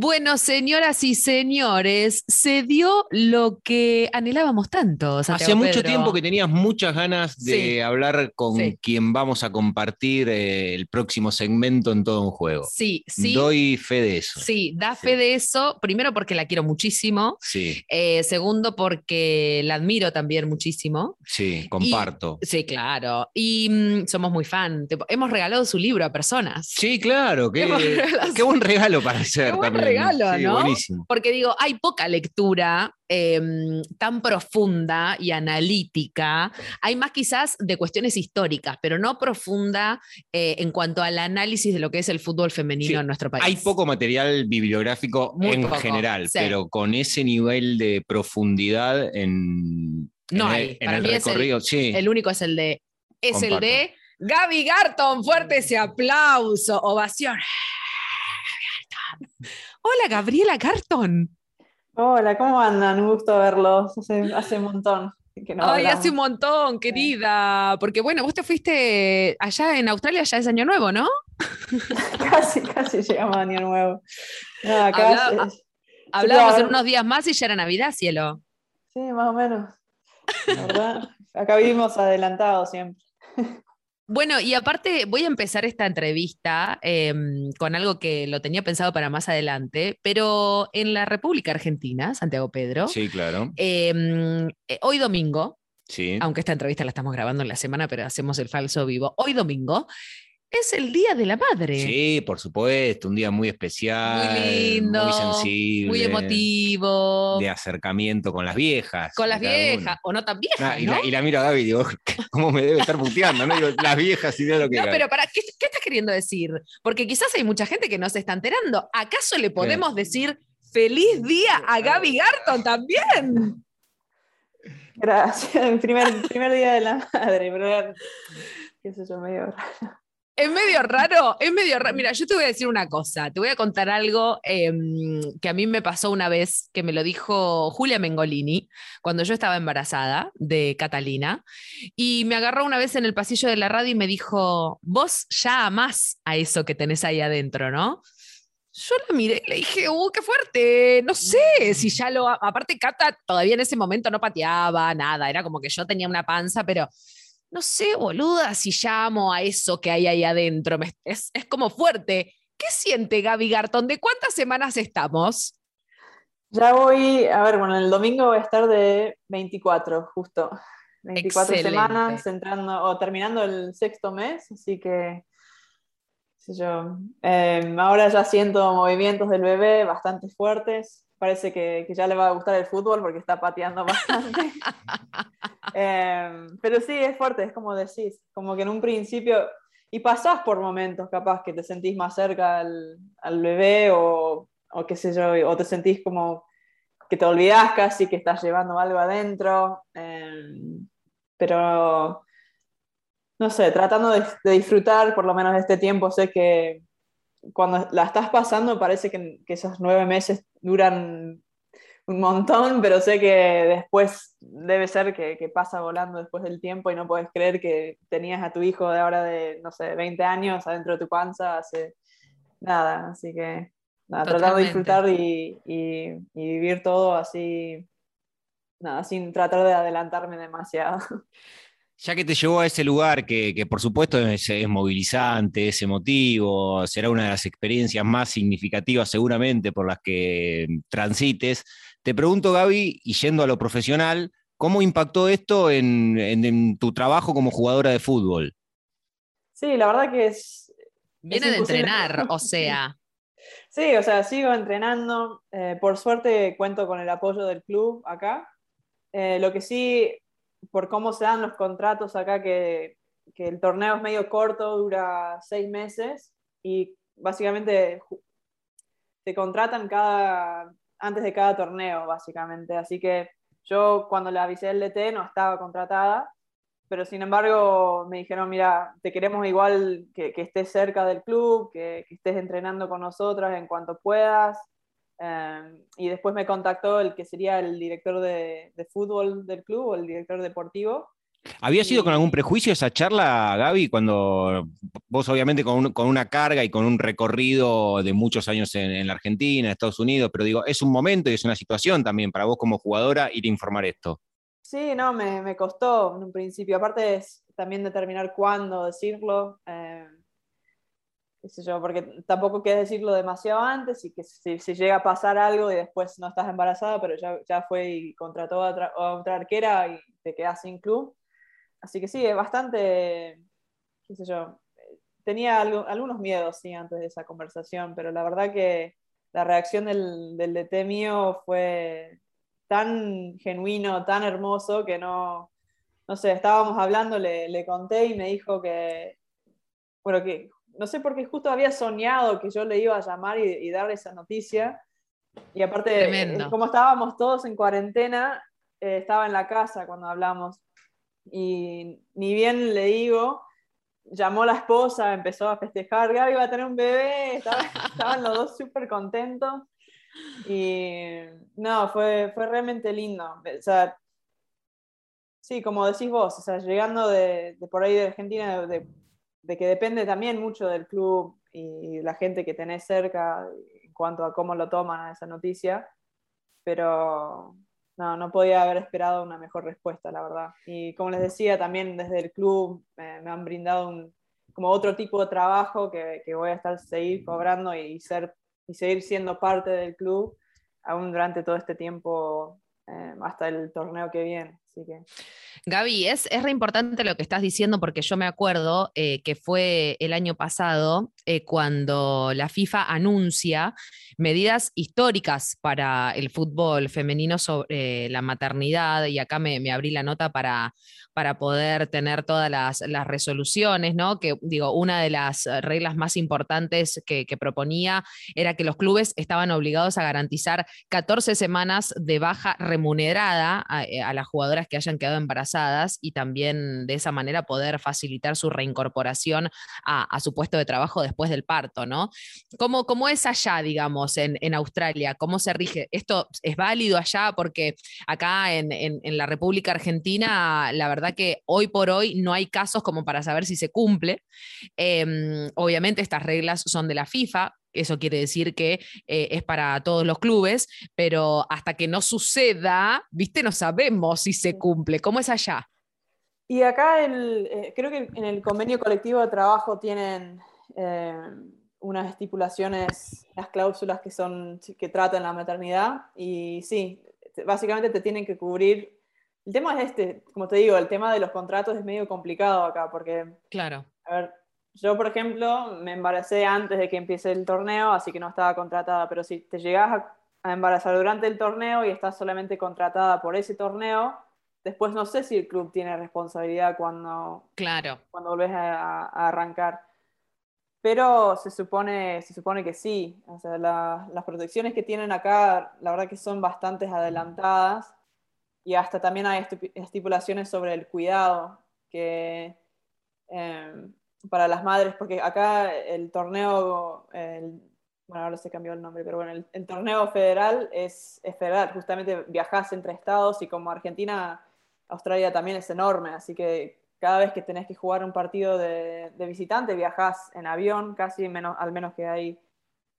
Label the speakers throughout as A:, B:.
A: Bueno, señoras y señores, se dio lo que anhelábamos tanto.
B: Hace mucho tiempo que tenías muchas ganas de hablar con quien vamos a compartir eh, el próximo segmento en todo un juego.
A: Sí, sí.
B: Doy fe de eso.
A: Sí, da fe de eso. Primero porque la quiero muchísimo.
B: Sí.
A: Eh, segundo porque la admiro también muchísimo.
B: Sí, comparto.
A: sí, claro. Y mm, somos muy fan. hemos regalado su libro a personas.
B: Sí, claro. Qué, qué buen regalo para hacer también
A: regalo, ¿no? Porque digo, hay poca lectura em, tan profunda y analítica. Hay más quizás de cuestiones históricas, pero no profunda eh, en cuanto al análisis de lo que es el fútbol femenino en nuestro país.
B: Hay poco material bibliográfico en general, pero con ese nivel de profundidad en,
A: no hay.
B: En el recorrido.
A: El, el único es el de. Es el de Gaby Garton. Fuerte ese aplauso, ovación. Hola, Gabriela Carton.
C: Hola, ¿cómo andan? Un gusto verlos. Hace, un montón.
A: Que Ay, hace un montón, querida. Porque bueno, vos te fuiste allá en Australia, ya es Año Nuevo, ¿no?
C: casi, casi llegamos a Año Nuevo.
A: hablábamos en unos días más y ya era Navidad, cielo.
C: Sí, más o menos. ¿verdad? Acá vivimos adelantados siempre.
A: Bueno, y aparte voy a empezar esta entrevista em, con algo que lo tenía pensado para más adelante, pero en la República Argentina, Santiago Pedro.
B: Sí, claro.
A: Em, eh, hoy domingo,
B: sí.
A: aunque esta entrevista la estamos grabando en la semana, pero hacemos el falso vivo. Hoy domingo es el Día de la Madre.
B: Sí, por supuesto, un día muy especial,
A: muy lindo,
B: muy sensible,
A: muy emotivo,
B: de acercamiento con las viejas.
A: Con las viejas, o no tan viejas.
B: y, la, miro a Gaby y digo, ¿cómo me debe estar puteando? ¿no? las viejas y de lo que.
A: No, pero para, ¿qué, estás queriendo decir? Porque quizás hay mucha gente que no se está enterando. ¿Acaso le podemos decir feliz día a Gaby Garton también?
C: Gracias, primer, primer día de la madre, pero qué sé yo, medio raro.
A: Es medio raro, es medio raro. Mira, yo te voy a decir una cosa, te voy a contar algo em, que a mí me pasó una vez, que me lo dijo Julia Mengolini, cuando yo estaba embarazada de Catalina, y me agarró una vez en el pasillo de la radio y me dijo, vos ya amás a eso que tenés ahí adentro, ¿no? Yo la miré y le dije, ¡uh, qué fuerte! No sé si ya lo... Aparte, Cata todavía en ese momento no pateaba nada, era como que yo tenía una panza, pero no sé, boluda, si llamo a eso que hay ahí adentro. Es, como fuerte. ¿Qué siente Gaby Garton? ¿De cuántas semanas estamos?
C: Ya voy, a ver, bueno, el domingo voy a estar de 24, justo. 24 semanas, entrando o terminando el sexto mes, así que, sé yo. Em, ahora ya siento movimientos del bebé bastante fuertes. Parece que, que, ya le va a gustar el fútbol porque está pateando bastante. Em, pero sí, es fuerte, es como decís, como que en un principio, y pasás por momentos capaz que te sentís más cerca al, al bebé o, o, qué sé yo, o te sentís como que te olvidás casi que estás llevando algo adentro, em, pero no sé, tratando de, de, disfrutar por lo menos este tiempo, sé que cuando la estás pasando parece que, que esos nueve meses duran un montón, pero sé que después debe ser que, pasa volando después del tiempo y no puedes creer que tenías a tu hijo de ahora de, no sé, 20 años adentro de tu panza hace nada. Así que nada, tratar de disfrutar y, vivir todo así, nada, sin tratar de adelantarme demasiado.
B: Ya que te llevó a ese lugar que, por supuesto es, es, movilizante, es emotivo, será una de las experiencias más significativas seguramente por las que transites, te pregunto, Gaby, y yendo a lo profesional, ¿cómo impactó esto en, tu trabajo como jugadora de fútbol?
C: Sí, la verdad que es...
A: Viene de entrenar, o sea.
C: Sí, o sea, sigo entrenando. Eh, por suerte cuento con el apoyo del club acá. Eh, lo que sí, por cómo se dan los contratos acá, que, que el torneo es medio corto, dura seis meses y básicamente te contratan cada antes de cada torneo, básicamente. Así que yo cuando le avisé el DT no estaba contratada, pero sin embargo me dijeron, mira, te queremos igual que, estés cerca del club, que, estés entrenando con nosotras en cuanto puedas. Em, y después me contactó el que sería el director de, fútbol del club o el director deportivo.
B: ¿Había sido con algún prejuicio esa charla, Gaby, cuando vos obviamente con, una carga y con un recorrido de muchos años en, la Argentina, en Estados Unidos, pero digo, es un momento y es una situación también para vos como jugadora ir a informar esto?
C: Sí, no, me, costó en un principio. Aparte es también determinar cuándo decirlo. Eh, yo, porque tampoco quieres decirlo demasiado antes y que si, llega a pasar algo y después no estás embarazada, pero ya, ya fue y contrató a otra arquera y te quedas sin club. Así que sí, es bastante, qué sé yo, tenía algunos miedos, sí, antes de esa conversación, pero la verdad que la reacción del, del DT mío fue tan genuino, tan hermoso, que no, no sé, estábamos hablando, le, le conté y me dijo que, bueno, que no sé por qué justo había soñado que yo le iba a llamar y, darle esa noticia. Y aparte, eh, como estábamos todos en cuarentena, eh, estaba en la casa cuando hablamos y ni bien le digo, llamó la esposa, empezó a festejar, Gaby va a tener un bebé, estaban, los dos súper contentos. Y no, fue, fue realmente lindo. O sea, sí, como decís vos, o sea, llegando de, por ahí de Argentina, de, de, que depende también mucho del club y la gente que tenés cerca en cuanto a cómo lo toman a esa noticia, pero no, no podía haber esperado una mejor respuesta, la verdad. Y como les decía, también desde el club me han brindado un, como otro tipo de trabajo que, que, voy a estar seguir cobrando y, ser, y seguir siendo parte del club aún durante todo este tiempo eh, hasta el torneo que viene. Así que...
A: Gaby, es, es re importante lo que estás diciendo porque yo me acuerdo eh, que fue el año pasado eh, cuando la FIFA anuncia medidas históricas para el fútbol femenino sobre la maternidad y acá me, abrí la nota para, para poder tener todas las, las, resoluciones, ¿no? Que digo, una de las reglas más importantes que, que proponía era que los clubes estaban obligados a garantizar 14 semanas de baja remunerada a, a las jugadoras que hayan quedado embarazadas y también de esa manera poder facilitar su reincorporación a, su puesto de trabajo después del parto, ¿no? ¿Cómo, cómo es allá, digamos, en, Australia? ¿Cómo se rige? ¿Esto es válido allá? Porque acá en, en, la República Argentina, la verdad que hoy por hoy no hay casos como para saber si se cumple. Em, obviamente estas reglas son de la FIFA, eso quiere decir que eh, es para todos los clubes, pero hasta que no suceda, viste, no sabemos si se cumple. ¿Cómo es allá?
C: Y acá eh, creo que en el convenio colectivo de trabajo tienen eh, unas estipulaciones, las cláusulas que, son, que tratan la maternidad y sí, básicamente te tienen que cubrir. El tema es este, como te digo, el tema de los contratos es medio complicado acá porque...
A: Claro.
C: A ver, yo, por ejemplo, me embaracé antes de que empiece el torneo, así que no estaba contratada, pero si te llegas a, embarazar durante el torneo y estás solamente contratada por ese torneo, después no sé si el club tiene responsabilidad cuando,
A: claro.
C: cuando volvés a, arrancar. Pero se supone, se supone que sí. O sea, las protecciones que tienen acá, la verdad que son bastante adelantadas. Y hasta también hay estipulaciones sobre el cuidado, que eh, para las madres, porque acá el torneo, bueno, ahora se cambió el nombre, pero bueno, el, torneo federal es, federal, justamente viajas entre estados y como Argentina, Australia también es enorme, así que cada vez que tenés que jugar un partido de, visitante, viajas en avión, casi menos, al menos que hay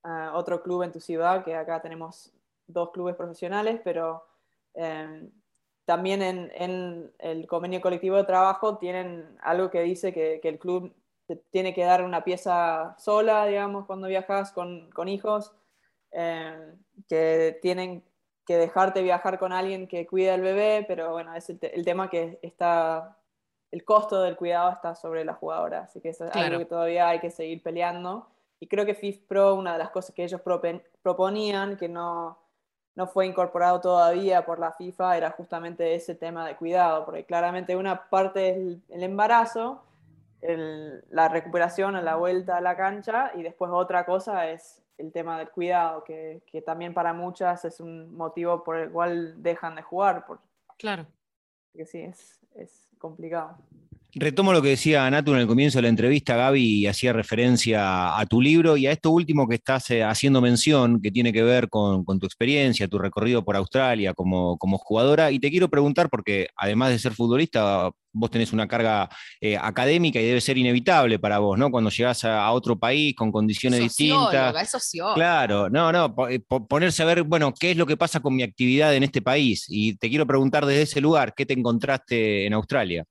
C: ah, otro club en tu ciudad, que acá tenemos dos clubes profesionales, pero em, también en, el convenio colectivo de trabajo tienen algo que dice que el club tiene que dar una pieza sola, digamos, cuando viajas con, con hijos, eh, que tienen que dejarte viajar con alguien que cuida al bebé, pero bueno, es el, tema que está, el costo del cuidado está sobre la jugadora, así que es algo que todavía hay que seguir peleando. Y creo que FIFPro, una de las cosas que ellos proponían, que no, no fue incorporado todavía por la FIFA, era justamente ese tema de cuidado, porque claramente una parte es el embarazo, la recuperación a la vuelta a la cancha y después otra cosa es el tema del cuidado, que, que, también para muchas es un motivo por el cual dejan de jugar. Por,
A: claro.
C: Que sí, es, es complicado.
B: Retomo lo que decía Natu en el comienzo de la entrevista, Gaby, y hacía referencia a tu libro y a esto último que estás eh, haciendo mención, que tiene que ver con, tu experiencia, tu recorrido por Australia como, como, jugadora. Y te quiero preguntar, porque además de ser futbolista, vos tenés una carga eh, académica y debe ser inevitable para vos, ¿no? Cuando llegás a, otro país con condiciones distintas.
A: Es
B: claro, no, no, eh, ponerse a ver, bueno, qué es lo que pasa con mi actividad en este país. Y te quiero preguntar desde ese lugar, ¿qué te encontraste en Australia?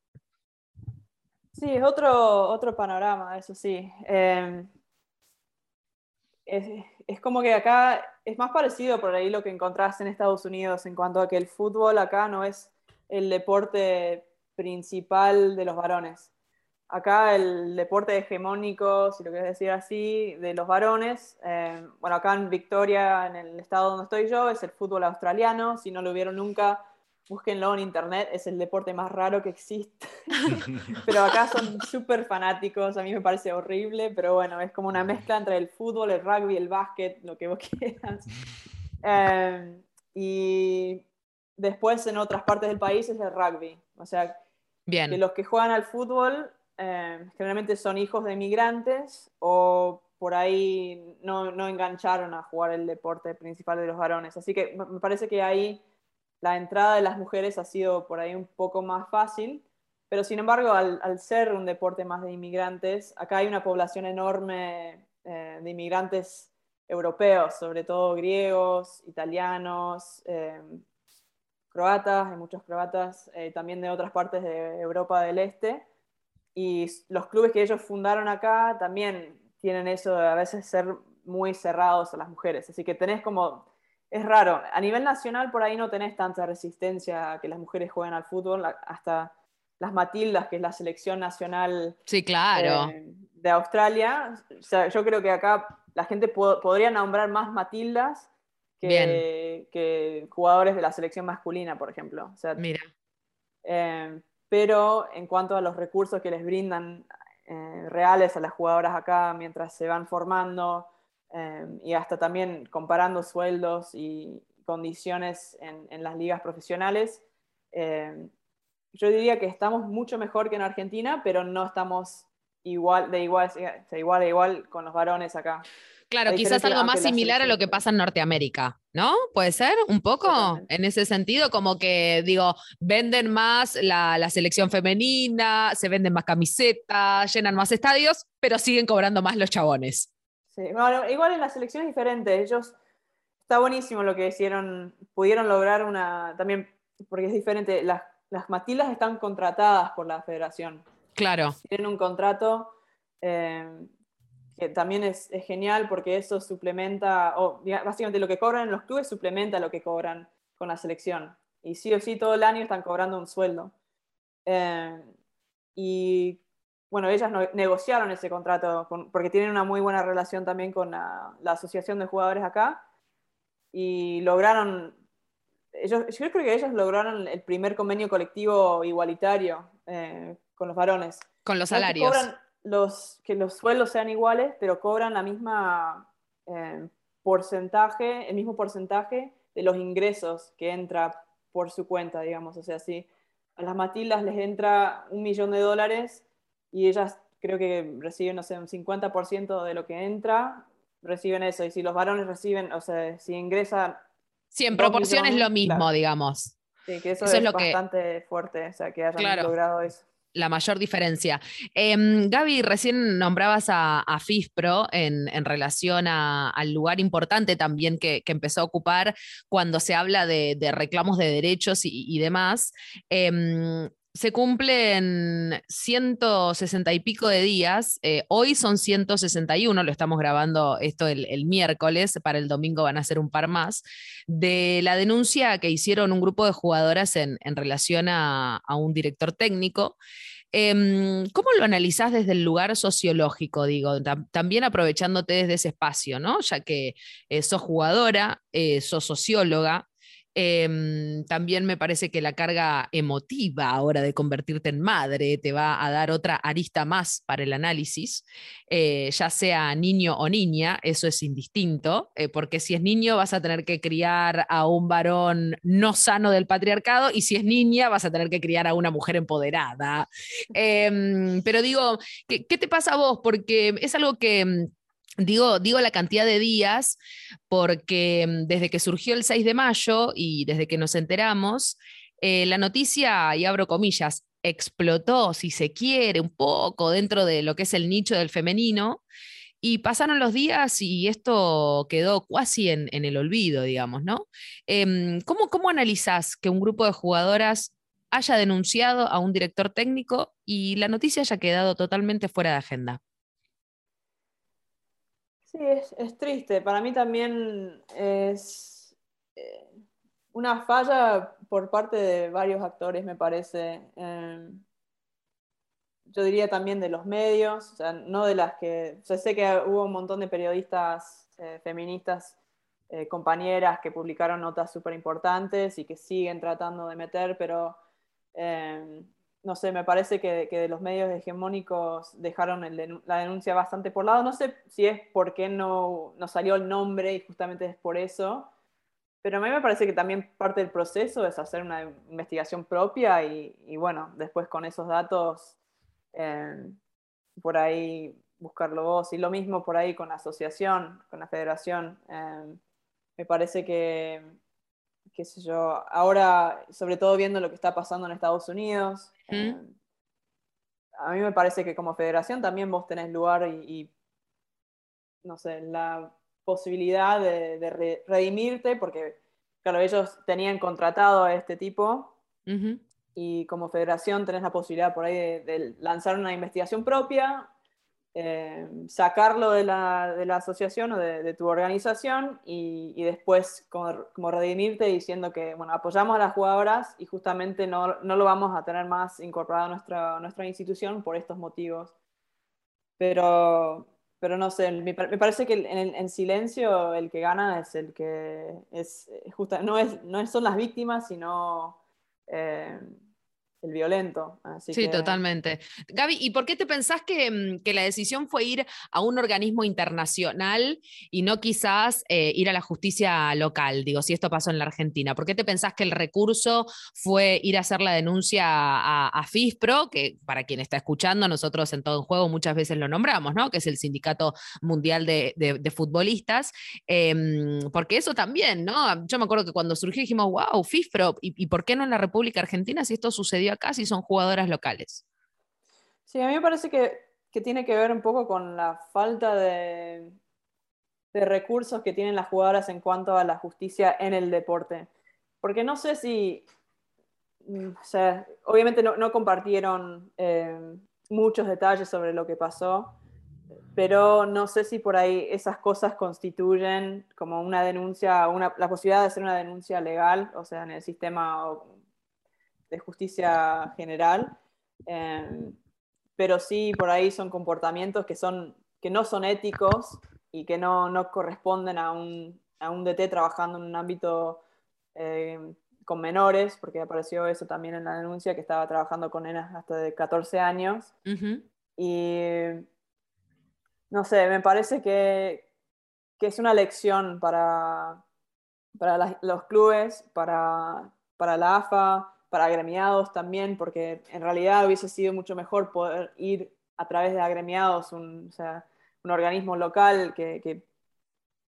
C: Sí, es otro, otro panorama, eso sí. Em, es, como que acá es más parecido por ahí lo que encontraste en Estados Unidos en cuanto a que el fútbol acá no es el deporte principal de los varones. Acá el deporte hegemónico, si lo quieres decir así, de los varones, em, bueno, acá en Victoria, en el estado donde estoy yo, es el fútbol australiano. Si no lo vieron nunca, búsquenlo en internet, es el deporte más raro que existe. pero acá son súper fanáticos, a mí me parece horrible, pero bueno, es como una mezcla entre el fútbol, el rugby, el básquet, lo que vos quieras. Em, y después en otras partes del país es el rugby. O sea,
A: Bien.
C: que los que juegan al fútbol em, generalmente son hijos de migrantes o por ahí no, no engancharon a jugar el deporte principal de los varones. Así que me parece que ahí la entrada de las mujeres ha sido por ahí un poco más fácil, pero sin embargo, al, ser un deporte más de inmigrantes, acá hay una población enorme eh, de inmigrantes europeos, sobre todo griegos, italianos, eh, croatas, hay muchos croatas, eh, también de otras partes de Europa del Este. Y los clubes que ellos fundaron acá también tienen eso de a veces ser muy cerrados a las mujeres. Así que tenés como es raro. A nivel nacional por ahí no tenés tanta resistencia a que las mujeres jueguen al fútbol, hasta las Matildas, que es la selección nacional
A: sí, claro.
C: Eh, de Australia. yo creo que acá la gente podría nombrar más Matildas que, que, jugadores de la selección masculina, por ejemplo.
A: Mira.
C: Eh, pero en cuanto a los recursos que les brindan eh, reales a las jugadoras acá mientras se van formando, Em, y hasta también comparando sueldos y condiciones en, las ligas profesionales. Em, yo diría que estamos mucho mejor que en Argentina, pero no estamos igual de igual, igual a igual con los varones acá.
A: Claro, quizás algo más similar a lo que pasa en Norteamérica, ¿no? ¿Puede ser? Un poco en ese sentido, como que, digo, venden más la, la, selección femenina, se venden más camisetas, llenan más estadios, pero siguen cobrando más los chabones
C: igual en la selección es diferente. Ellos, está buenísimo lo que hicieron, pudieron lograr una, también, porque es diferente, las, las Matildas están contratadas por la federación.
A: Claro.
C: Tienen un contrato eh, que también es, es, genial porque eso suplementa, o básicamente lo que cobran en los clubes suplementa lo que cobran con la selección. Y sí o sí todo el año están cobrando un sueldo. Eh, y bueno, ellas negociaron ese contrato porque tienen una muy buena relación también con la, asociación de jugadores acá y lograron, ellos, yo creo que ellos lograron el primer convenio colectivo igualitario eh, con los varones.
A: Con los salarios.
C: Que, los, que los sueldos sean iguales, pero cobran la misma eh, porcentaje, el mismo porcentaje de los ingresos que entra por su cuenta, digamos. O sea, si a las Matildas les entra un millón de dólares, y ellas creo que reciben, no sé, un 50% de lo que entra, reciben eso. Y si los varones reciben, o sea, si ingresan...
A: Sí, en proporción es lo mismo, digamos.
C: Sí, que eso, es, bastante fuerte, o sea, que hayan logrado eso
A: la mayor diferencia. Em, Gaby, recién nombrabas a, FISPRO en, relación al lugar importante también que, empezó a ocupar cuando se habla de, reclamos de derechos y, demás. Em, se cumplen 160 y pico de días. Eh, hoy son 161, lo estamos grabando esto el, miércoles, para el domingo van a ser un par más, de la denuncia que hicieron un grupo de jugadoras en, relación a, un director técnico. Em, ¿Cómo lo analizás desde el lugar sociológico, digo, también aprovechándote desde ese espacio, ¿no? Ya que eh, sos jugadora, eh, sos socióloga, Em, también me parece que la carga emotiva ahora de convertirte en madre te va a dar otra arista más para el análisis, eh, ya sea niño o niña, eso es indistinto, eh, porque si es niño vas a tener que criar a un varón no sano del patriarcado y si es niña vas a tener que criar a una mujer empoderada. Em, pero digo, ¿qué, ¿qué te pasa a vos? Porque es algo que Digo, la cantidad de días porque mm, desde que surgió el 6 de mayo y desde que nos enteramos, eh, la noticia, y abro comillas, explotó, si se quiere, un poco dentro de lo que es el nicho del femenino. Y pasaron los días y esto quedó casi en, el olvido, digamos, ¿no? Em, ¿cómo, ¿Cómo analizás que un grupo de jugadoras haya denunciado a un director técnico y la noticia haya quedado totalmente fuera de agenda?
C: Sí, es, triste. Para mí también es eh, una falla por parte de varios actores, me parece. Em, yo diría también de los medios, o sea, no de las que... sé que hubo un montón de periodistas eh, feministas, eh, compañeras que publicaron notas súper importantes y que siguen tratando de meter, pero no sé, me parece que, de los medios hegemónicos dejaron la denuncia bastante por lado. No sé si es porque no, no salió el nombre y justamente es por eso, pero a mí me parece que también parte del proceso es hacer una investigación propia y, bueno, después con esos datos eh, por ahí buscarlo vos. Y lo mismo por ahí con la asociación, con la federación. Eh, me parece que, qué sé yo, ahora, sobre todo viendo lo que está pasando en Estados Unidos, eh, a mí me parece que como federación también vos tenés lugar y, no sé, la posibilidad de, redimirte, porque, claro, ellos tenían contratado a este tipo y como federación tenés la posibilidad por ahí de lanzar una investigación propia eh, sacarlo de la, de la, asociación o de, tu organización y, después como, redimirte diciendo que bueno, apoyamos a las jugadoras y justamente no, no lo vamos a tener más incorporado a nuestra, nuestra institución por estos motivos. Pero, pero no sé, me, parece que en, en, silencio el que gana es el que es, justa, no, es, no son las víctimas, sino... Eh, el violento.
A: sí, totalmente. Gaby, ¿y por qué te pensás mm, que, la decisión fue ir a un organismo internacional y no quizás eh, ir a la justicia local? Digo, si esto pasó en la Argentina, ¿por qué te pensás que el recurso fue ir a hacer la denuncia a, FISPRO, que para quien está escuchando, nosotros en todo el juego muchas veces lo nombramos, ¿no? Que es el Sindicato Mundial de, Futbolistas, em, porque eso también, ¿no? Yo me acuerdo que cuando surgió dijimos, wow, FISPRO, ¿y por qué no en la República Argentina si esto sucedió? Acá si son jugadoras locales.
C: Sí, a mí me parece que, tiene que ver un poco con la falta de, recursos que tienen las jugadoras en cuanto a la justicia en el deporte. Porque no sé si, mm, o sea, obviamente no, compartieron eh, muchos detalles sobre lo que pasó, pero no sé si por ahí esas cosas constituyen como una denuncia, la posibilidad de hacer una denuncia legal, o sea, en el sistema de justicia general, em, pero sí por ahí son comportamientos que, son, que no son éticos y que no, no corresponden a un, a un, DT trabajando en un ámbito em, con menores, porque apareció eso también en la denuncia, que estaba trabajando con nenas hasta de 14 años. Y no sé, me parece que, que es una lección para, para los clubes, para, para la AFA, para agremiados también, porque en realidad hubiese sido mucho mejor poder ir a través de agremiados, un, un organismo local que,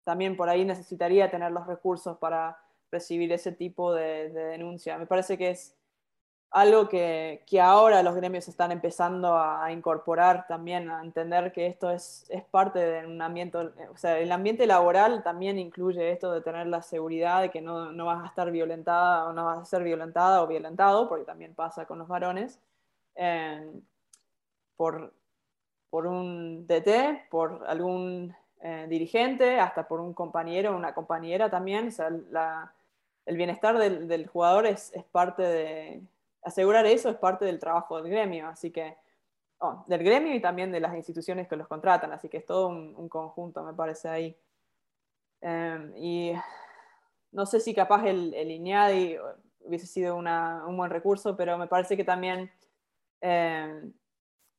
C: también por ahí necesitaría tener los recursos para recibir ese tipo de denuncia. Me parece que es algo que, que, ahora los gremios están empezando a, incorporar también, a entender que esto es, es, parte de un ambiente, o sea, el ambiente laboral también incluye esto de tener la seguridad de que no, no vas a estar violentada o no vas a ser violentada o violentado, porque también pasa con los varones, eh, por, por un DT, por algún eh, dirigente, hasta por un compañero o una compañera también. O sea, la, el bienestar del, del jugador es, es parte de asegurar eso es parte del trabajo del gremio, así que, oh, del gremio y también de las instituciones que los contratan, así que es todo un, conjunto, me parece ahí. Em, y no sé si capaz el, el hubiese sido un buen recurso, pero me parece que también eh,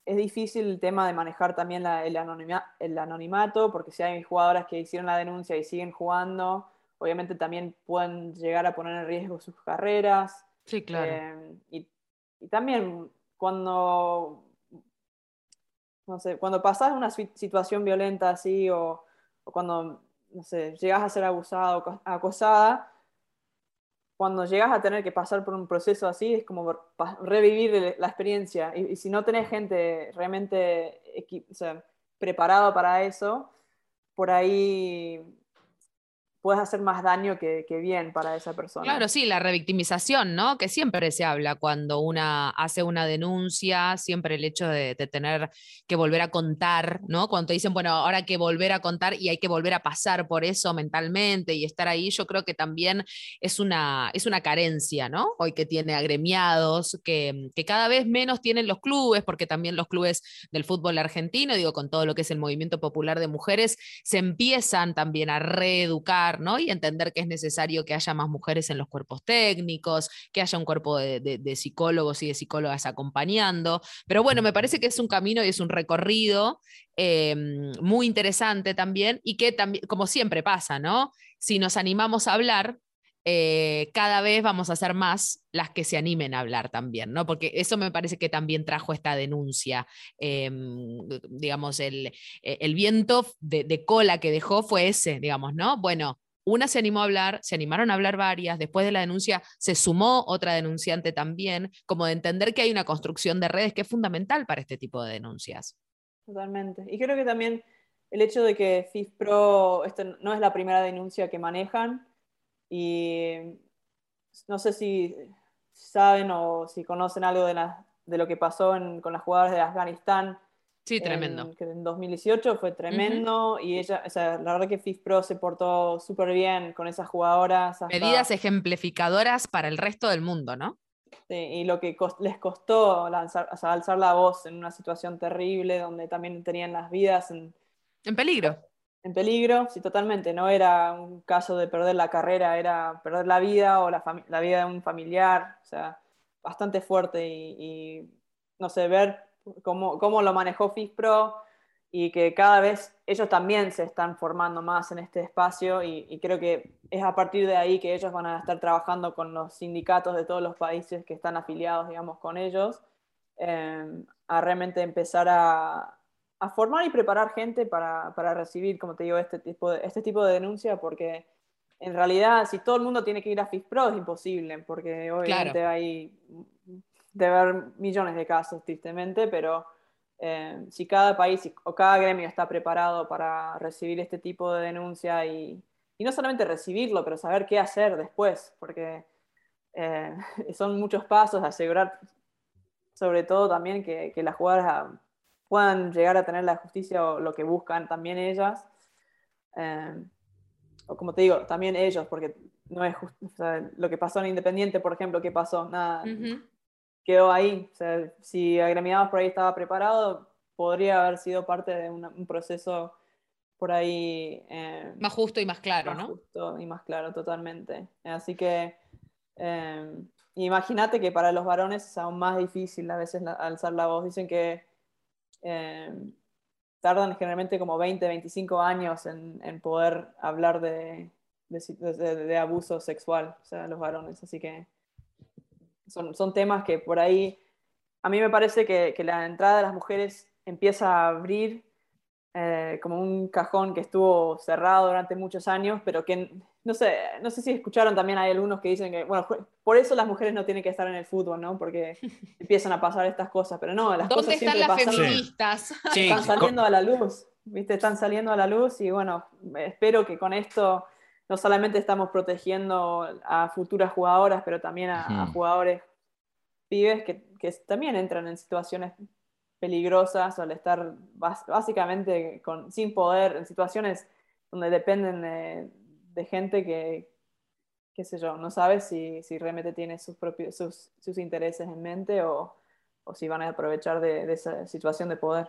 C: es difícil el tema de manejar también el, anonimato, porque si hay jugadoras que hicieron la denuncia y siguen jugando, obviamente también pueden llegar a poner en riesgo sus carreras.
A: Sí, claro.
C: Eh, y, también cuando, no sé, cuando pasas una situación violenta así o, o cuando, no sé, llegas a ser abusado, acosada, cuando llegas a tener que pasar por un proceso así, es como revivir la experiencia. Y, si no tenés gente realmente preparada para eso, por ahí puedes hacer más daño que, bien para esa persona.
A: Claro, sí, la revictimización, ¿no? Que siempre se habla cuando una hace una denuncia, siempre el hecho de, tener que volver a contar, ¿no? Cuando te dicen, bueno, ahora hay que volver a contar y hay que volver a pasar por eso mentalmente y estar ahí, yo creo que también es una, es una carencia, ¿no? Hoy que tiene agremiados, que, que cada vez menos tienen los clubes, porque también los clubes del fútbol argentino, digo, con todo lo que es el movimiento popular de mujeres, se empiezan también a reeducar y entender que es necesario que haya más mujeres en los cuerpos técnicos, que haya un cuerpo de, psicólogos y de psicólogas acompañando. Pero bueno, me parece que es un camino y es un recorrido em, muy interesante también y que también, como siempre pasa, ¿no? Si nos animamos a hablar, eh, cada vez vamos a ser más las que se animen a hablar también, ¿no? Porque eso me parece que también trajo esta denuncia. Em, digamos, el, el viento de, cola que dejó fue ese, digamos, ¿no? Bueno, una se animó a hablar, se animaron a hablar varias, después de la denuncia se sumó otra denunciante también, como de entender que hay una construcción de redes que es fundamental para este tipo de denuncias.
C: Totalmente. Y creo que también el hecho de que FIFPRO, esto no es la primera denuncia que manejan, y no sé si saben o si conocen algo de, de lo que pasó con las jugadoras de Afganistán
A: Sí, tremendo.
C: En, que en 2018 fue tremendo y ella, o sea, la verdad que FIFPro se portó súper bien con esas jugadoras.
A: Medidas ejemplificadoras para el resto del mundo, ¿no?
C: Sí, y lo que les costó lanzar, o sea, alzar la voz en una situación terrible donde también tenían las vidas en,
A: en peligro.
C: En peligro, sí, totalmente. No era un caso de perder la carrera, era perder la vida o la, la vida de un familiar. O sea, bastante fuerte y, y no sé, ver cómo, lo manejó FISPRO y que cada vez ellos también se están formando más en este espacio y, creo que es a partir de ahí que ellos van a estar trabajando con los sindicatos de todos los países que están afiliados, digamos, con ellos, eh, a realmente empezar a, formar y preparar gente para, recibir, como te digo, este tipo, de, este tipo de denuncia, porque en realidad si todo el mundo tiene que ir a FISPRO es imposible, porque obviamente hay de ver millones de casos, tristemente, pero eh, si cada país o cada gremio está preparado para recibir este tipo de denuncia y, y no solamente recibirlo, pero saber qué hacer después, porque eh, son muchos pasos, asegurar sobre todo también que, que las jugadoras puedan llegar a tener la justicia o lo que buscan también ellas. Eh, o como te digo, también ellos, porque no es justo, lo que pasó en Independiente, por ejemplo, ¿qué pasó? Nada, quedó ahí. O sea, si Agremiados por ahí estaba preparado, podría haber sido parte de un proceso por ahí...
A: Eh, más justo y más claro,
C: más Justo y más claro, totalmente. Así que eh, imagínate que para los varones es aún más difícil a veces alzar la voz. Dicen que eh, tardan generalmente como 20, 25 años en, en poder hablar de, de, de, abuso sexual, o sea, los varones. Así que son, temas que por ahí, a mí me parece que, la entrada de las mujeres empieza a abrir eh, como un cajón que estuvo cerrado durante muchos años, pero que no sé, no sé si escucharon también hay algunos que dicen que, bueno, por eso las mujeres no tienen que estar en el fútbol, ¿no? Porque empiezan a pasar estas cosas, pero no, las cosas siempre
A: están
C: las
A: feministas?
C: Están saliendo a la luz, ¿viste? Están saliendo a la luz y bueno, espero que con esto no solamente estamos protegiendo a futuras jugadoras, pero también a, jugadores pibes que, también entran en situaciones peligrosas al estar básicamente con, sin poder, en situaciones donde dependen de, gente que, qué sé yo, no sabes si, si realmente tiene sus, propios, sus, intereses en mente o, o si van a aprovechar de, esa situación de poder.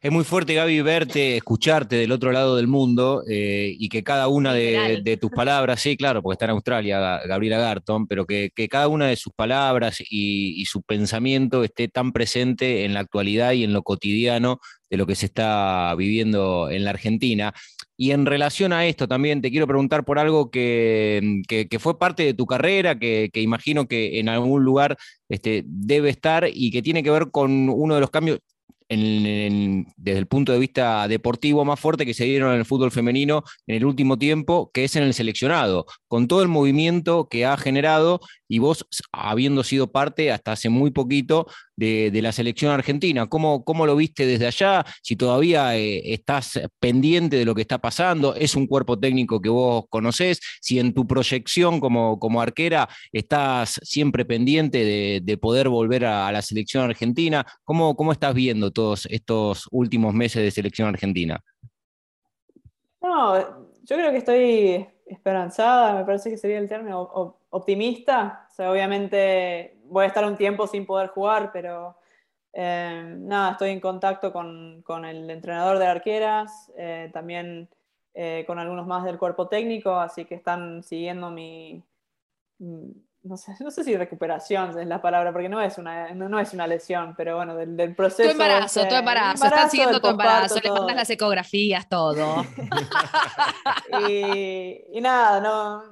B: Es muy fuerte, Gaby, verte, escucharte del otro lado del mundo eh, y que cada una de, tus palabras, sí, claro, porque está en Australia Gabriela Garton, pero que, cada una de sus palabras y, su pensamiento esté tan presente en la actualidad y en lo cotidiano de lo que se está viviendo en la Argentina. Y en relación a esto también te quiero preguntar por algo que, fue parte de tu carrera, que, imagino que en algún lugar este, debe estar y que tiene que ver con uno de los cambios, desde el punto de vista deportivo más fuerte que se dieron en el fútbol femenino en el último tiempo, que es en el seleccionado, con todo el movimiento que ha generado y vos habiendo sido parte hasta hace muy poquito de, la selección argentina. ¿Cómo, ¿Cómo, lo viste desde allá? Si todavía eh, estás pendiente de lo que está pasando, es un cuerpo técnico que vos conocés, si en tu proyección como, como arquera estás siempre pendiente de, poder volver a, la selección argentina, ¿cómo, ¿cómo estás viendo todos estos últimos meses de selección argentina?
C: No, yo creo que estoy esperanzada, me parece que sería el término optimista. O sea, obviamente voy a estar un tiempo sin poder jugar, pero eh, nada, estoy en contacto con, con el entrenador de arqueras, eh, también eh, con algunos más del cuerpo técnico, así que están siguiendo mi, mm, no sé, no sé si recuperación es la palabra, porque no es una, no, es una lesión, pero bueno, del, del proceso.
A: Tu embarazo, tu embarazo, están siguiendo tu embarazo, le mandas las ecografías, todo.
C: y, y, nada, no,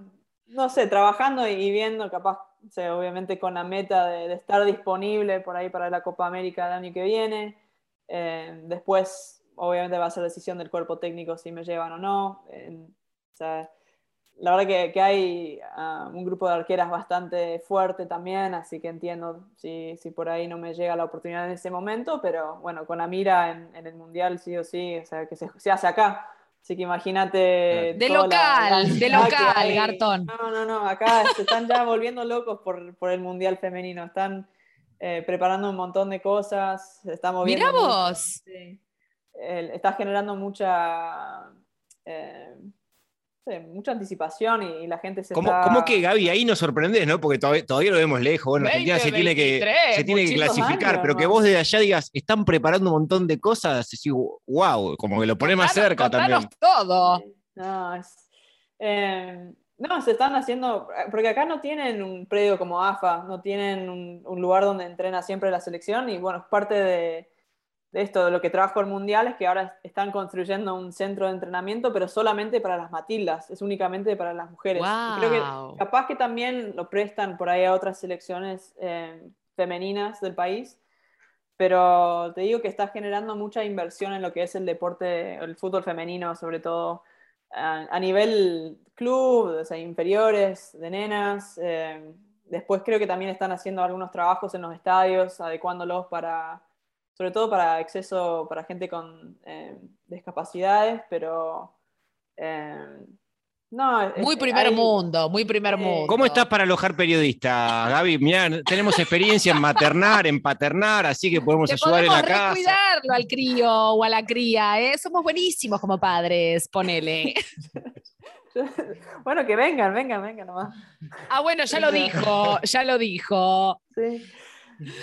C: no sé, trabajando y viendo, capaz, obviamente con la meta de, estar disponible por ahí para la Copa América del año que viene. Eh, después, obviamente, va a ser decisión del cuerpo técnico si me llevan o no. o sea, la verdad que, que hay ah, un grupo de arqueras bastante fuerte también, así que entiendo si, si, por ahí no me llega la oportunidad en ese momento, pero bueno, con la mira en, en el Mundial sí o sí, o sea, que se, se hace acá. Así que imagínate.
A: De local, de local, Gartón.
C: No, no, no, acá se están ya volviendo locos por, por el Mundial Femenino. Están eh, preparando un montón de cosas, se está moviendo.
A: ¡Mira vos!
C: sí. está generando mucha. Eh, mucha anticipación y, la gente se
B: ¿Cómo,
C: está...
B: ¿Cómo que Gaby ahí nos sorprendes, no? Porque todavía, lo vemos lejos. Bueno, Argentina se tiene que, se tiene que clasificar, pero que vos desde allá digas, están preparando un montón de cosas, decís, wow, como que lo pone más cerca también.
A: todo.
C: No, eh, no, se están haciendo, porque acá no tienen un predio como AFA, no tienen un lugar donde entrena siempre la selección y bueno, es parte de de esto, de lo que trabajo el Mundial, es que ahora están construyendo un centro de entrenamiento, pero solamente para las Matildas, es únicamente para las mujeres. Creo que capaz que también lo prestan por ahí a otras selecciones eh, femeninas del país, pero te digo que está generando mucha inversión en lo que es el deporte, el fútbol femenino, sobre todo a, nivel club, o sea, inferiores, de nenas. Eh, después creo que también están haciendo algunos trabajos en los estadios, adecuándolos para sobre todo para acceso para gente con eh, discapacidades, pero eh, no.
A: Muy primer mundo, muy primer mundo.
B: ¿Cómo estás para alojar periodistas, Gaby? Mira, tenemos experiencia en maternar, en paternar, así que podemos ayudar en la casa.
A: cuidarlo al crío o a la cría, ¿eh? Somos buenísimos como padres, ponele.
C: bueno, que vengan, vengan, vengan nomás.
A: Ah, bueno, ya lo dijo, ya lo dijo. Sí.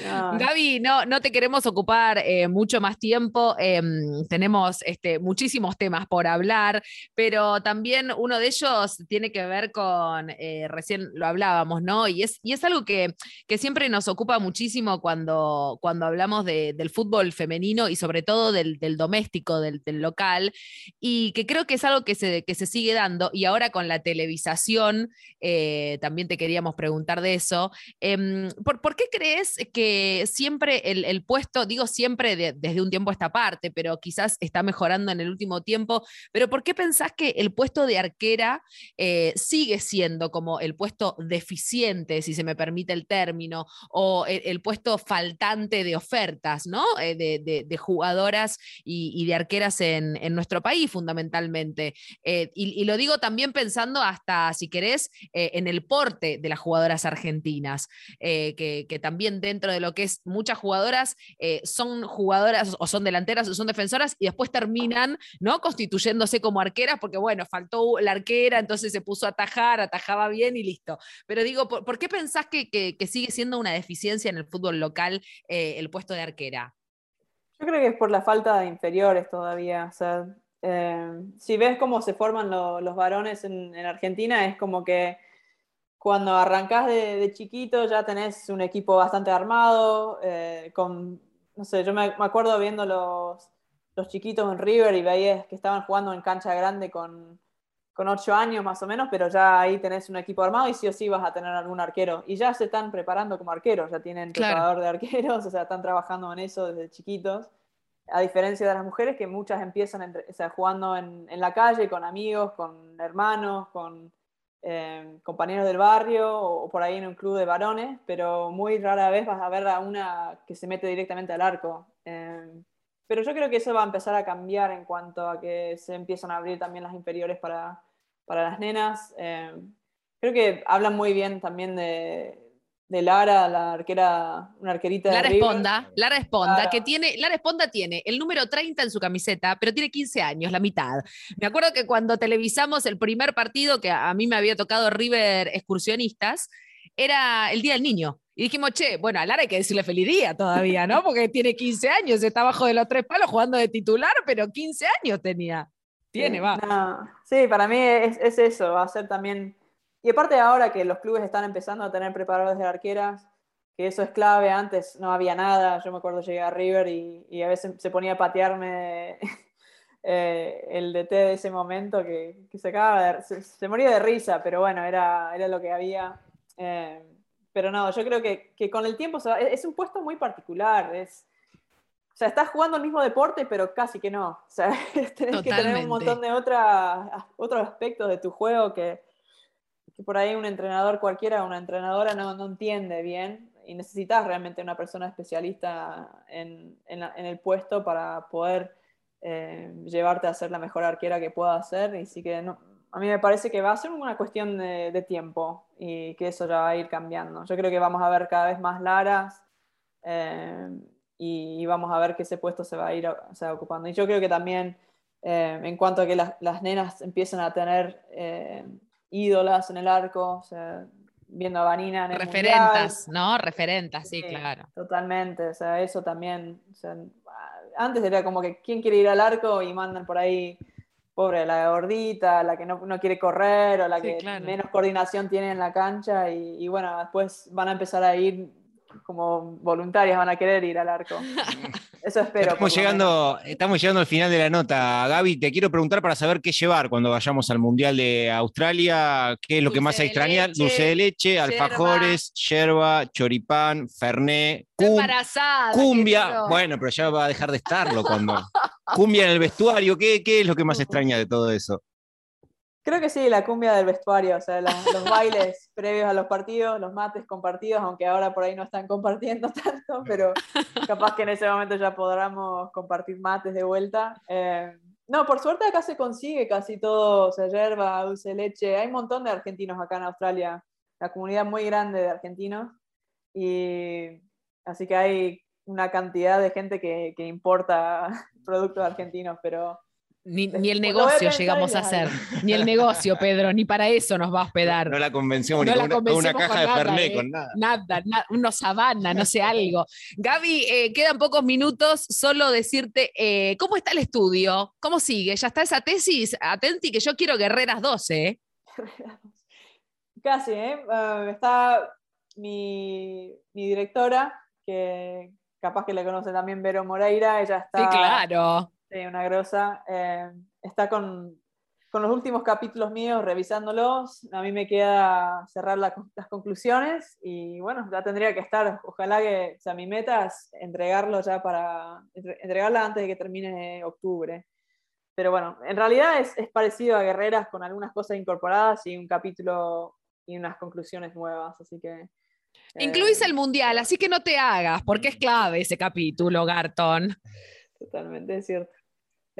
A: Gaby, no, no te queremos ocupar eh, mucho más tiempo. Em, tenemos este, muchísimos temas por hablar, pero también uno de ellos tiene que ver con, eh, recién lo hablábamos, ¿no? Y es, y es algo que, que siempre nos ocupa muchísimo cuando, hablamos del fútbol femenino y sobre todo del, doméstico, del, local, y que creo que es algo que se, sigue dando. Y ahora con la televisación, eh, también te queríamos preguntar de eso. Em, ¿por, ¿Por qué crees que siempre el, puesto, digo siempre desde un tiempo a esta parte, pero quizás está mejorando en el último tiempo, pero ¿por qué pensás que el puesto de arquera eh, sigue siendo como el puesto deficiente, si se me permite el término, o el, puesto faltante de ofertas, ¿no? Eh, de, jugadoras y, de arqueras en, nuestro país fundamentalmente? Eh, y, lo digo también pensando hasta, si querés, en el porte de las jugadoras argentinas, que, que también dentro dentro de lo que es muchas jugadoras eh, son jugadoras o son delanteras o son defensoras y después terminan ¿no? constituyéndose como arqueras porque, bueno, faltó la arquera, entonces se puso a atajar, atajaba bien y listo. Pero digo, ¿por, qué pensás que, sigue siendo una deficiencia en el fútbol local eh, el puesto de arquera?
C: Yo creo que es por la falta de inferiores todavía. Eh, si ves cómo se forman los varones en, Argentina, es como que cuando arrancás de, chiquito ya tenés un equipo bastante armado, eh, con, no sé, yo me, acuerdo viendo los, los, chiquitos en River y veías que estaban jugando en cancha grande con, con ocho años más o menos, pero ya ahí tenés un equipo armado y sí o sí vas a tener algún arquero. Y ya se están preparando como arqueros, ya tienen preparador de arqueros, o sea, están trabajando en eso desde chiquitos a diferencia de las mujeres que muchas empiezan jugando en, la calle con amigos, con hermanos, con eh, compañeros del barrio o, por ahí en un club de varones, pero muy rara vez vas a ver a una que se mete directamente al arco. Eh, pero yo creo que eso va a empezar a cambiar en cuanto a que se empiezan a abrir también las inferiores para, las nenas. Eh, creo que hablan muy bien también de, de Lara, la arquera, una arquerita
A: Lara
C: de
A: Esponda, Lara Esponda, que tiene, Lara Esponda tiene el número 30 en su camiseta, pero tiene 15 años, la mitad. Me acuerdo que cuando televisamos el primer partido que a mí me había tocado River Excursionistas, era el Día del Niño. Y dijimos, che, bueno, a Lara hay que decirle feliz día todavía, ¿no? Porque tiene 15 años, está abajo de los tres palos jugando de titular, pero 15 años tenía. Tiene, va.
C: Sí, para mí es, es eso, va a ser también y aparte ahora que los clubes están empezando a tener preparadores de arqueras, que eso es clave, antes no había nada, yo me acuerdo llegué a River y, a veces se ponía a patearme eh, el DT de ese momento que, se, acaba se, moría de risa, pero bueno, era, era lo que había. Eh, pero no, yo creo que, con el tiempo es, un puesto muy particular, es, o sea, estás jugando el mismo deporte, pero casi que no. O sea, tenés que tener un montón de otras, otros aspectos de tu juego que, por ahí un entrenador cualquiera, una entrenadora no, no entiende bien y necesitas realmente una persona especialista en, en, el puesto para poder eh, llevarte a ser la mejor arquera que pueda ser. Y sí que a mí me parece que va a ser una cuestión de, tiempo y que eso ya va a ir cambiando. Yo creo que vamos a ver cada vez más Laras eh, y, vamos a ver que ese puesto se va a ir ocupando. Y yo creo que también eh, en cuanto a que las, las nenas empiezan a tener ídolas en el arco, viendo a Vanina en el
A: Referentas, ¿no? Referentas, sí, claro.
C: Totalmente, o sea, eso también. antes era como que quién quiere ir al arco y mandan por ahí, pobre, la gordita, la que no, quiere correr o la que menos coordinación tiene en la cancha y, y, bueno, después van a empezar a ir como voluntarias van a querer ir al arco. Eso espero.
B: Estamos llegando, estamos llegando al final de la nota. Gaby, te quiero preguntar para saber qué llevar cuando vayamos al Mundial de Australia. ¿Qué es lo que más extraña? Dulce de leche, alfajores, yerba, choripán, ferné, cumbia. Bueno, pero ya va a dejar de estarlo cuando. cumbia en el vestuario. ¿Qué, ¿Qué es lo que más extraña de todo eso?
C: Creo que sí, la cumbia del vestuario, o sea, los bailes previos a los partidos, los mates compartidos, aunque ahora por ahí no están compartiendo tanto, pero capaz que en ese momento ya podamos compartir mates de vuelta. Eh, no, por suerte acá se consigue casi todo, o sea, yerba, dulce leche, hay un montón de argentinos acá en Australia, la comunidad muy grande de argentinos, y así que hay una cantidad de gente que, que importa productos argentinos, pero
A: ni, el negocio llegamos a hacer, ni el negocio, Pedro, ni para eso nos va a hospedar.
B: No, la convención, ni con, una, caja de Fernet, con nada.
A: Nada, unos sabana, no sé, algo. Gaby, eh, quedan pocos minutos, solo decirte, eh, ¿cómo está el estudio? ¿Cómo sigue? ¿Ya está esa tesis? Atenti, que yo quiero Guerreras 12. ¿eh?
C: Casi, ¿eh? Ah, está mi, mi directora, que capaz que la conoce también Vero Moreira, ella está...
A: Sí, claro
C: Sí, una grosa. Eh, está con, los últimos capítulos míos revisándolos. A mí me queda cerrar las conclusiones y bueno, ya tendría que estar. Ojalá que, o sea, mi meta es entregarlo ya para, entregarla antes de que termine octubre. Pero bueno, en realidad es, parecido a Guerreras con algunas cosas incorporadas y un capítulo y unas conclusiones nuevas, así que...
A: Incluís eh, el mundial, así que no te hagas, porque es clave ese capítulo, Garton.
C: Totalmente es cierto.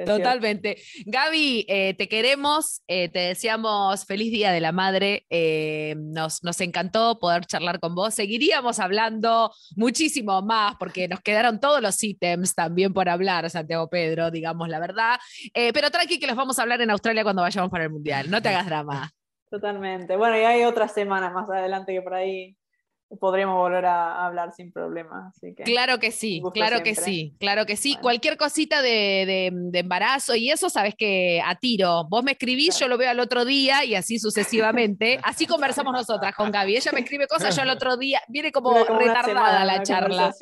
A: Totalmente. Gaby, eh, te queremos, eh, te deseamos feliz Día de la Madre. Eh, nos, nos, encantó poder charlar con vos. Seguiríamos hablando muchísimo más porque nos quedaron todos los ítems también por hablar, Santiago Pedro, digamos la verdad. pero tranqui que los vamos a hablar en Australia cuando vayamos para el Mundial. No te hagas drama.
C: Totalmente. Bueno, y hay otras semanas más adelante que por ahí podríamos volver a hablar sin problema. Así que,
A: claro que sí, claro que sí, claro que sí. Cualquier cosita de, embarazo y eso, sabes que a tiro. Vos me escribís, yo lo veo al otro día y así sucesivamente. Así conversamos nosotras con Gaby. Ella me escribe cosas, yo al otro día. Viene como, retardada la charla.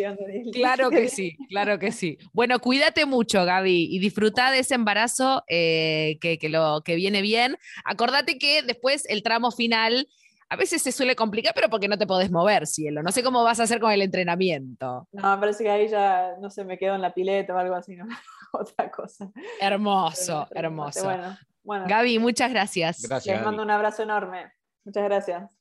A: Claro que sí, claro que sí. Bueno, cuídate mucho, Gaby, y disfruta de ese embarazo eh, que, que, lo, que viene bien. Acordate que después el tramo final a veces se suele complicar, pero porque no te podés mover, cielo. No sé cómo vas a hacer con el entrenamiento.
C: No, me parece que ahí ya, no sé, me quedo en la pileta o algo así, ¿no? Otra cosa.
A: Hermoso, hermoso. Bueno, bueno. Gaby, muchas gracias.
B: Gracias.
C: Les mando un abrazo enorme. Muchas gracias.